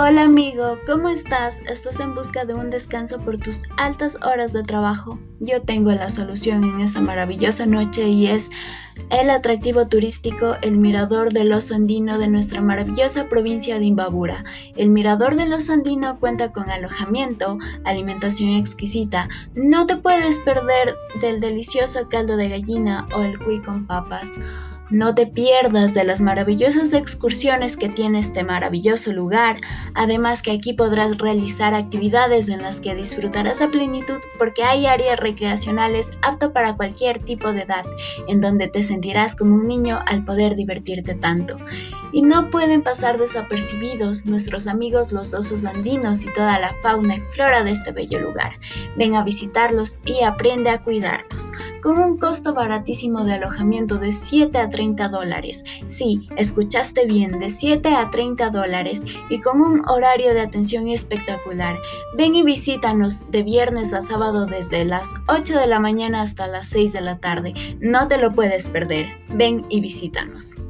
Hola amigo, ¿cómo estás? ¿Estás en busca de un descanso por tus altas horas de trabajo? Yo tengo la solución en esta maravillosa noche y es el atractivo turístico El Mirador del Oso Andino de nuestra maravillosa provincia de Imbabura. El Mirador del Oso Andino cuenta con alojamiento, alimentación exquisita. No te puedes perder del delicioso caldo de gallina o el cuy con papas. No te pierdas de las maravillosas excursiones que tiene este maravilloso lugar, además que aquí podrás realizar actividades en las que disfrutarás a plenitud porque hay áreas recreacionales apto para cualquier tipo de edad, en donde te sentirás como un niño al poder divertirte tanto. Y no pueden pasar desapercibidos nuestros amigos los osos andinos y toda la fauna y flora de este bello lugar. Ven a visitarlos y aprende a cuidarlos, con un costo baratísimo de alojamiento de 7 a 30 dólares. Sí, escuchaste bien, de 7 a 30 dólares y con un horario de atención espectacular. Ven y visítanos de viernes a sábado desde las 8 de la mañana hasta las 6 de la tarde. No te lo puedes perder. Ven y visítanos.